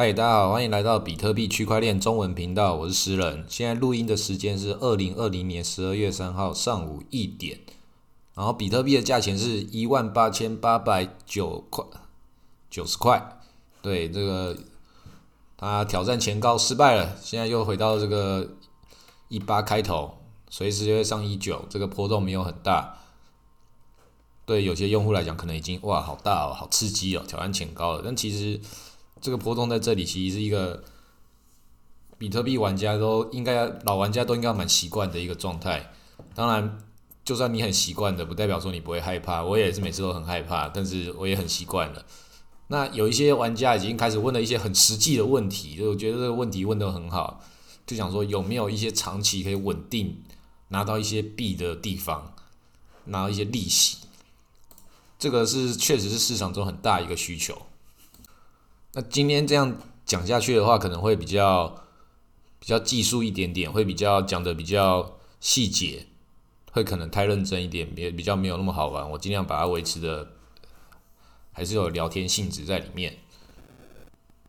嗨，大家好，欢迎来到比特币区块链中文频道，我是诗人。现在录音的时间是二零二零年十二月三号上午一点，然后比特币的价钱是一万八千八百九块九十块。对，这个他挑战前高失败了，现在又回到这个一八开头，随时就会上一九，这个波动没有很大。对有些用户来讲，可能已经哇好大哦，好刺激哦，挑战前高了，但其实。这个波动在这里其实是一个比特币玩家都应该老玩家都应该蛮习惯的一个状态。当然，就算你很习惯的，不代表说你不会害怕。我也是每次都很害怕，但是我也很习惯了。那有一些玩家已经开始问了一些很实际的问题，就我觉得这个问题问得很好，就想说有没有一些长期可以稳定拿到一些币的地方，拿到一些利息。这个是确实是市场中很大一个需求。那今天这样讲下去的话，可能会比较比较技术一点点，会比较讲的比较细节，会可能太认真一点，也比较没有那么好玩。我尽量把它维持的还是有聊天性质在里面。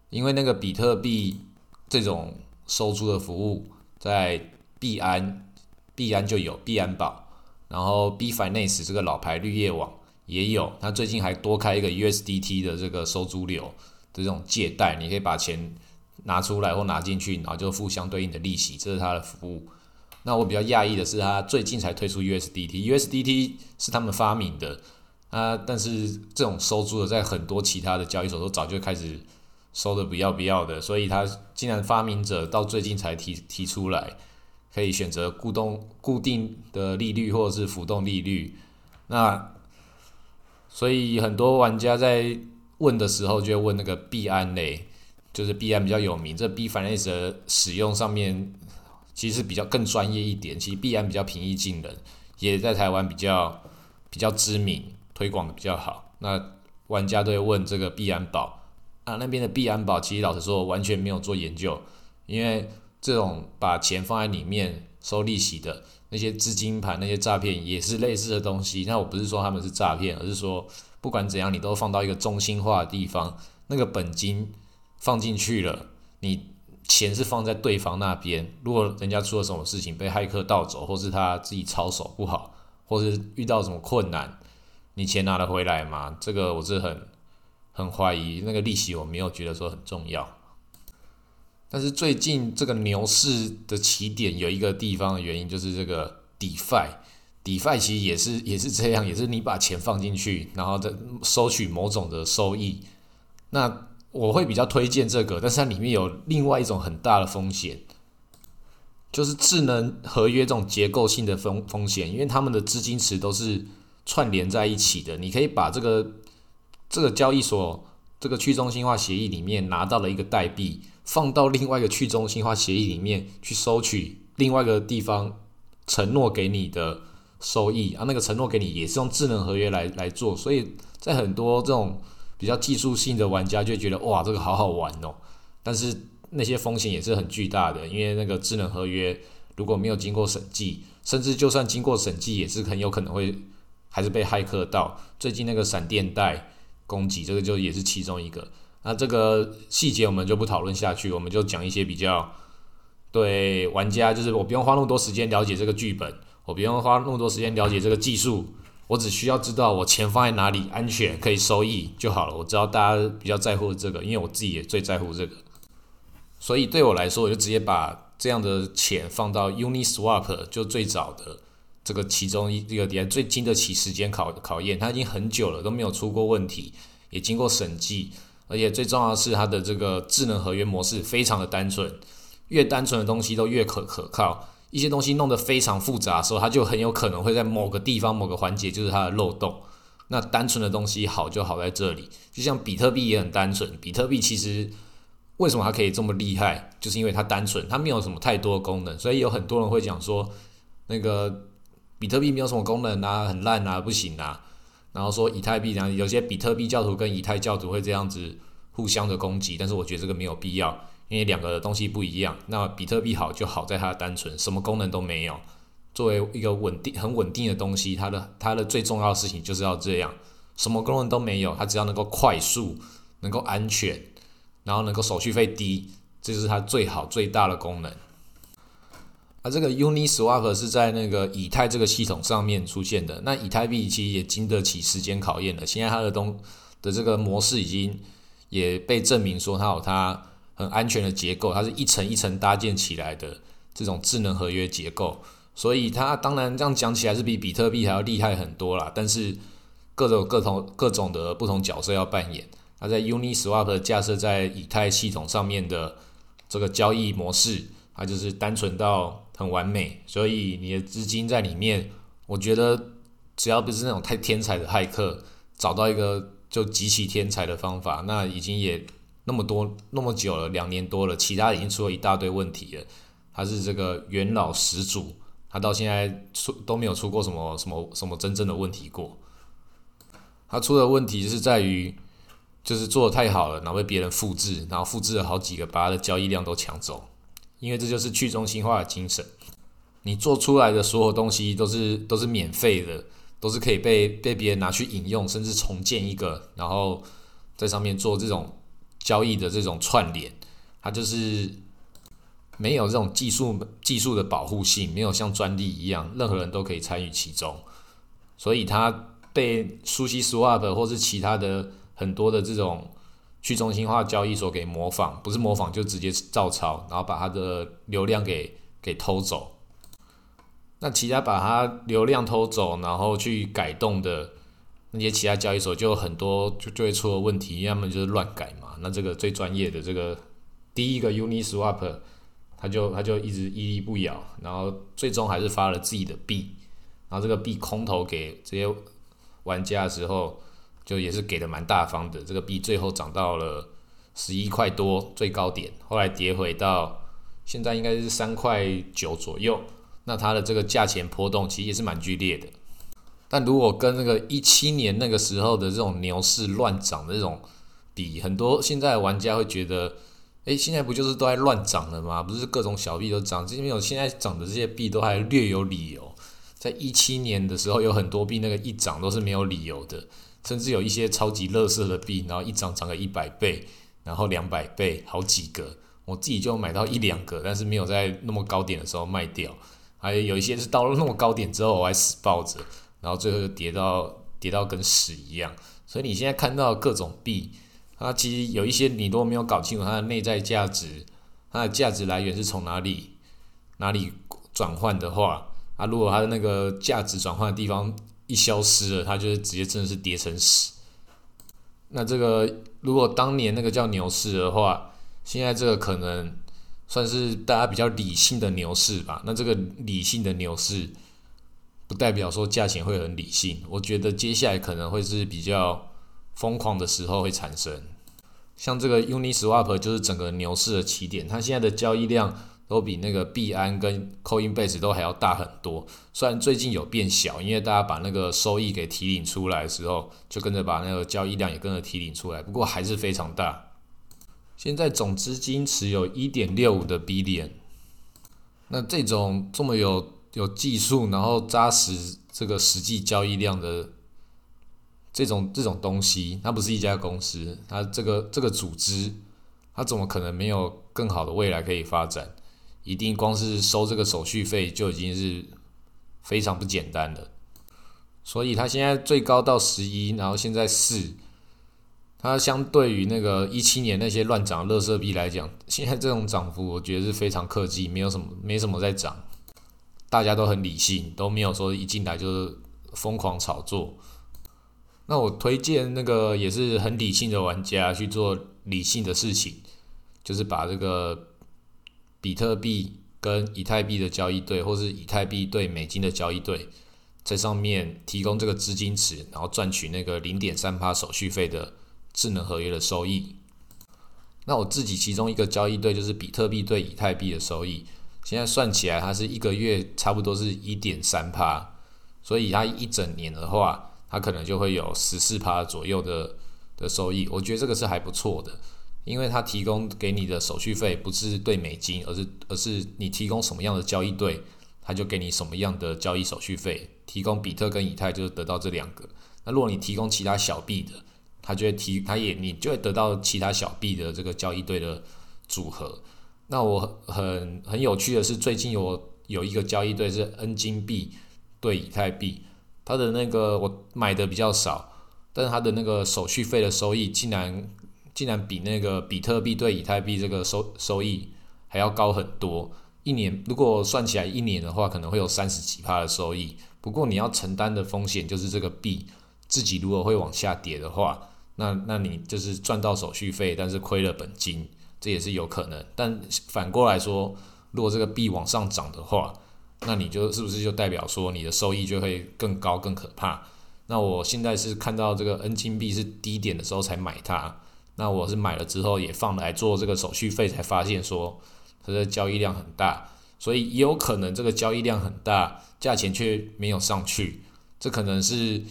因为那个比特币这种收租的服务，在币安币安就有币安宝，然后 B Finance 这个老牌绿叶网也有，它最近还多开一个 USDT 的这个收租流。的这种借贷，你可以把钱拿出来或拿进去，然后就付相对应的利息，这是它的服务。那我比较讶异的是，它最近才推出 USDT，USDT 是他们发明的啊，但是这种收租的，在很多其他的交易所都早就开始收的不要不要的，所以它竟然发明者到最近才提提出来，可以选择固动固定的利率或者是浮动利率。那所以很多玩家在问的时候就会问那个币安嘞，就是币安比较有名，这 B Finance 的使用上面其实比较更专业一点，其实币安比较平易近人，也在台湾比较比较知名，推广的比较好。那玩家都会问这个币安宝啊，那边的币安宝其实老实说完全没有做研究，因为这种把钱放在里面收利息的那些资金盘那些诈骗也是类似的东西。那我不是说他们是诈骗，而是说。不管怎样，你都放到一个中心化的地方，那个本金放进去了，你钱是放在对方那边。如果人家出了什么事情，被骇客盗走，或是他自己操守不好，或是遇到什么困难，你钱拿得回来吗？这个我是很很怀疑。那个利息我没有觉得说很重要。但是最近这个牛市的起点有一个地方的原因，就是这个 DeFi。DeFi 其实也是也是这样，也是你把钱放进去，然后再收取某种的收益。那我会比较推荐这个，但是它里面有另外一种很大的风险，就是智能合约这种结构性的风风险，因为他们的资金池都是串联在一起的。你可以把这个这个交易所这个去中心化协议里面拿到了一个代币，放到另外一个去中心化协议里面去收取另外一个地方承诺给你的。收益啊，那个承诺给你也是用智能合约来来做，所以在很多这种比较技术性的玩家就觉得哇，这个好好玩哦。但是那些风险也是很巨大的，因为那个智能合约如果没有经过审计，甚至就算经过审计，也是很有可能会还是被骇客到。最近那个闪电贷攻击，这个就也是其中一个。那这个细节我们就不讨论下去，我们就讲一些比较对玩家，就是我不用花那么多时间了解这个剧本。我不用花那么多时间了解这个技术，我只需要知道我钱放在哪里安全可以收益就好了。我知道大家比较在乎这个，因为我自己也最在乎这个，所以对我来说，我就直接把这样的钱放到 Uniswap，就最早的这个其中一个点最经得起时间考考验，它已经很久了都没有出过问题，也经过审计，而且最重要的是它的这个智能合约模式非常的单纯，越单纯的东西都越可可靠。一些东西弄得非常复杂的时候，它就很有可能会在某个地方、某个环节就是它的漏洞。那单纯的东西好就好在这里，就像比特币也很单纯。比特币其实为什么它可以这么厉害，就是因为它单纯，它没有什么太多功能。所以有很多人会讲说，那个比特币没有什么功能啊，很烂啊，不行啊。然后说以太币这样，有些比特币教徒跟以太教徒会这样子互相的攻击，但是我觉得这个没有必要。因为两个东西不一样，那比特币好就好在它的单纯，什么功能都没有。作为一个稳定、很稳定的东西，它的它的最重要的事情就是要这样，什么功能都没有，它只要能够快速、能够安全，然后能够手续费低，这是它最好最大的功能。啊，这个 Uniswap 是在那个以太这个系统上面出现的。那以太币其实也经得起时间考验了。现在它的东的这个模式已经也被证明说它有它很安全的结构，它是一层一层搭建起来的这种智能合约结构。所以它当然这样讲起来是比比特币还要厉害很多啦。但是各种各同各种的不同角色要扮演。它在 Uniswap 架设在以太系统上面的这个交易模式，它就是单纯到。很完美，所以你的资金在里面，我觉得只要不是那种太天才的骇客，找到一个就极其天才的方法，那已经也那么多那么久了，两年多了，其他已经出了一大堆问题了。他是这个元老始祖，他到现在出都没有出过什么什么什么真正的问题过。他出的问题是在于，就是做的太好了，然后被别人复制，然后复制了好几个，把他的交易量都抢走。因为这就是去中心化的精神，你做出来的所有东西都是都是免费的，都是可以被被别人拿去引用，甚至重建一个，然后在上面做这种交易的这种串联，它就是没有这种技术技术的保护性，没有像专利一样，任何人都可以参与其中，所以它被苏西 Swap 或是其他的很多的这种。去中心化交易所给模仿，不是模仿就直接照抄，然后把它的流量给给偷走。那其他把它流量偷走，然后去改动的那些其他交易所就很多就就会出了问题，要么就是乱改嘛。那这个最专业的这个第一个 Uniswap，他就他就一直屹立不摇，然后最终还是发了自己的币，然后这个币空投给这些玩家的时候。就也是给的蛮大方的，这个币最后涨到了十一块多最高点，后来跌回到现在应该是三块九左右。那它的这个价钱波动其实也是蛮剧烈的。但如果跟那个一七年那个时候的这种牛市乱涨的这种比，很多现在的玩家会觉得，诶，现在不就是都在乱涨了吗？不是各种小币都涨，这边有现在涨的这些币都还略有理由。在一七年的时候，有很多币那个一涨都是没有理由的。甚至有一些超级乐色的币，然后一涨涨个一百倍，然后两百倍，好几个，我自己就买到一两个，但是没有在那么高点的时候卖掉。还有一些是到了那么高点之后，我还死抱着，然后最后就跌到跌到跟屎一样。所以你现在看到各种币，它其实有一些你都没有搞清楚它的内在价值，它的价值来源是从哪里哪里转换的话，啊，如果它的那个价值转换的地方。一消失了，它就是直接真的是跌成屎。那这个如果当年那个叫牛市的话，现在这个可能算是大家比较理性的牛市吧。那这个理性的牛市，不代表说价钱会很理性。我觉得接下来可能会是比较疯狂的时候会产生。像这个 Uniswap 就是整个牛市的起点，它现在的交易量。都比那个币安跟 Coinbase 都还要大很多，虽然最近有变小，因为大家把那个收益给提领出来的时候，就跟着把那个交易量也跟着提领出来，不过还是非常大。现在总资金持有一点六五的 billion，那这种这么有有技术，然后扎实这个实际交易量的这种这种东西，它不是一家公司，它这个这个组织，它怎么可能没有更好的未来可以发展？一定光是收这个手续费就已经是非常不简单的，所以它现在最高到十一，然后现在四，它相对于那个一七年那些乱涨乐色币来讲，现在这种涨幅我觉得是非常克制，没有什么没什么在涨，大家都很理性，都没有说一进来就是疯狂炒作。那我推荐那个也是很理性的玩家去做理性的事情，就是把这个。比特币跟以太币的交易对，或是以太币对美金的交易对，在上面提供这个资金池，然后赚取那个零点三趴手续费的智能合约的收益。那我自己其中一个交易对就是比特币对以太币的收益，现在算起来它是一个月差不多是一点三趴，所以它一整年的话，它可能就会有十四趴左右的的收益。我觉得这个是还不错的。因为它提供给你的手续费不是对美金，而是而是你提供什么样的交易对，它就给你什么样的交易手续费。提供比特跟以太就是得到这两个。那如果你提供其他小币的，它就会提，它也你就会得到其他小币的这个交易对的组合。那我很很有趣的是，最近有有一个交易对是 N 金币对以太币，它的那个我买的比较少，但是它的那个手续费的收益竟然竟然比那个比特币对以太币这个收收益还要高很多。一年如果算起来一年的话，可能会有三十几趴的收益。不过你要承担的风险就是这个币自己如果会往下跌的话，那那你就是赚到手续费，但是亏了本金，这也是有可能。但反过来说，如果这个币往上涨的话，那你就是不是就代表说你的收益就会更高更可怕？那我现在是看到这个 N 金币是低点的时候才买它，那我是买了之后也放来做这个手续费，才发现说。它的交易量很大，所以也有可能这个交易量很大，价钱却没有上去。这可能是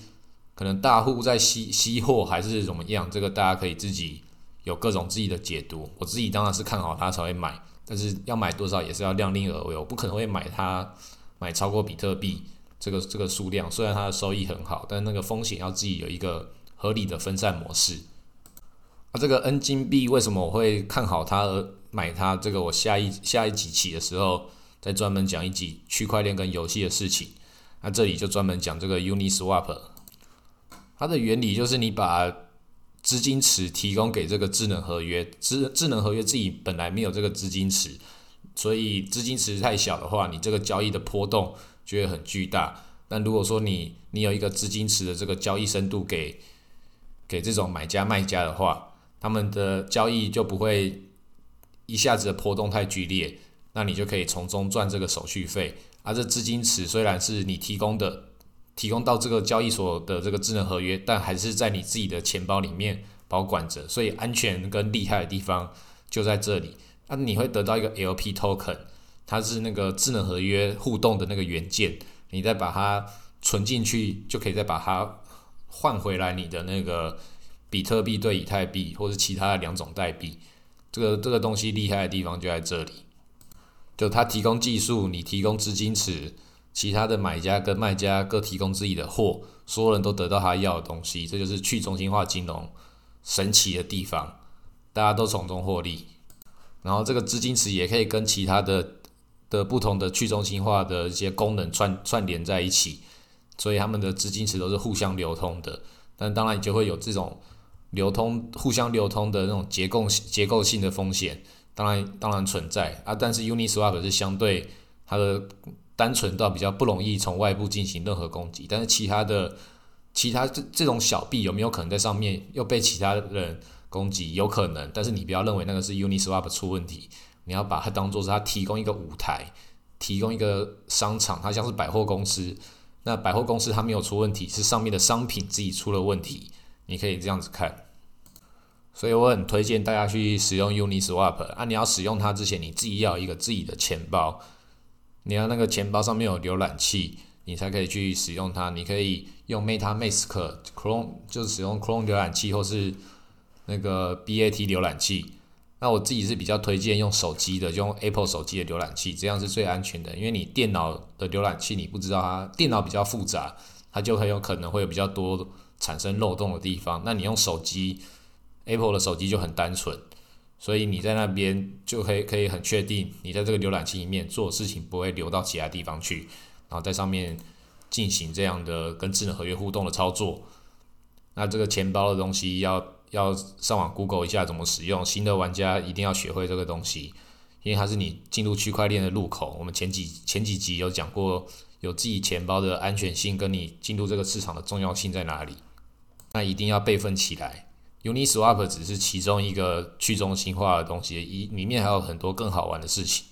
可能大户在吸吸货，还是怎么样？这个大家可以自己有各种自己的解读。我自己当然是看好它才会买，但是要买多少也是要量力而为。我不可能会买它买超过比特币这个这个数量。虽然它的收益很好，但那个风险要自己有一个合理的分散模式。那这个 N 金币为什么我会看好它而？买它这个，我下一下一集起的时候再专门讲一集区块链跟游戏的事情。那这里就专门讲这个 Uniswap，它的原理就是你把资金池提供给这个智能合约，智智能合约自己本来没有这个资金池，所以资金池太小的话，你这个交易的波动就会很巨大。但如果说你你有一个资金池的这个交易深度给给这种买家卖家的话，他们的交易就不会。一下子的波动太剧烈，那你就可以从中赚这个手续费。而这资金池虽然是你提供的，提供到这个交易所的这个智能合约，但还是在你自己的钱包里面保管着，所以安全跟厉害的地方就在这里。那你会得到一个 LP token，它是那个智能合约互动的那个元件，你再把它存进去，就可以再把它换回来你的那个比特币对以太币，或是其他的两种代币。这个这个东西厉害的地方就在这里，就它提供技术，你提供资金池，其他的买家跟卖家各提供自己的货，所有人都得到他要的东西，这就是去中心化金融神奇的地方，大家都从中获利。然后这个资金池也可以跟其他的的不同的去中心化的一些功能串串联在一起，所以他们的资金池都是互相流通的。但当然就会有这种。流通互相流通的那种结构结构性的风险，当然当然存在啊。但是 Uniswap 是相对它的单纯到比较不容易从外部进行任何攻击。但是其他的其他这这种小币有没有可能在上面又被其他人攻击？有可能，但是你不要认为那个是 Uniswap 出问题，你要把它当做是它提供一个舞台，提供一个商场，它像是百货公司。那百货公司它没有出问题，是上面的商品自己出了问题。你可以这样子看，所以我很推荐大家去使用 Uniswap 啊！你要使用它之前，你自己要一个自己的钱包，你要那个钱包上面有浏览器，你才可以去使用它。你可以用 MetaMask、Chrome，就是使用 Chrome 浏览器或是那个 BAT 浏览器。那我自己是比较推荐用手机的，就用 Apple 手机的浏览器，这样是最安全的。因为你电脑的浏览器你不知道它，电脑比较复杂，它就很有可能会有比较多。产生漏洞的地方，那你用手机，Apple 的手机就很单纯，所以你在那边就可以可以很确定，你在这个浏览器里面做事情不会流到其他地方去，然后在上面进行这样的跟智能合约互动的操作。那这个钱包的东西要要上网 Google 一下怎么使用，新的玩家一定要学会这个东西，因为它是你进入区块链的入口。我们前几前几集有讲过，有自己钱包的安全性跟你进入这个市场的重要性在哪里。那一定要备份起来。Uniswap 只是其中一个去中心化的东西，一里面还有很多更好玩的事情。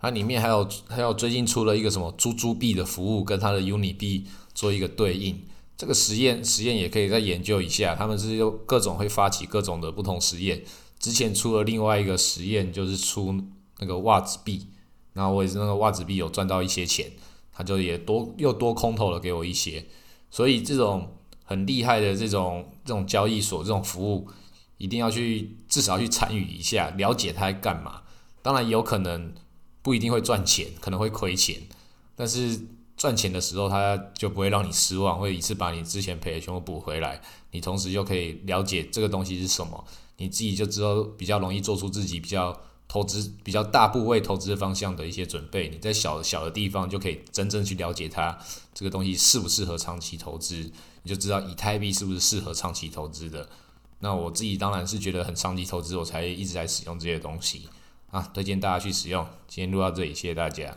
它里面还有还有最近出了一个什么猪猪币的服务，跟它的 Uni 币做一个对应。这个实验实验也可以再研究一下。他们是有各种会发起各种的不同实验。之前出了另外一个实验，就是出那个袜子币。然后我也是那个袜子币有赚到一些钱，他就也多又多空投了给我一些。所以这种。很厉害的这种这种交易所这种服务，一定要去至少去参与一下，了解它在干嘛。当然有可能不一定会赚钱，可能会亏钱，但是赚钱的时候，他就不会让你失望，会一次把你之前赔的全部补回来。你同时又可以了解这个东西是什么，你自己就知道比较容易做出自己比较投资比较大部位投资方向的一些准备。你在小小的地方就可以真正去了解它这个东西适不适合长期投资，你就知道以太币是不是适合长期投资的。那我自己当然是觉得很长期投资，我才一直在使用这些东西啊，推荐大家去使用。今天录到这里，谢谢大家。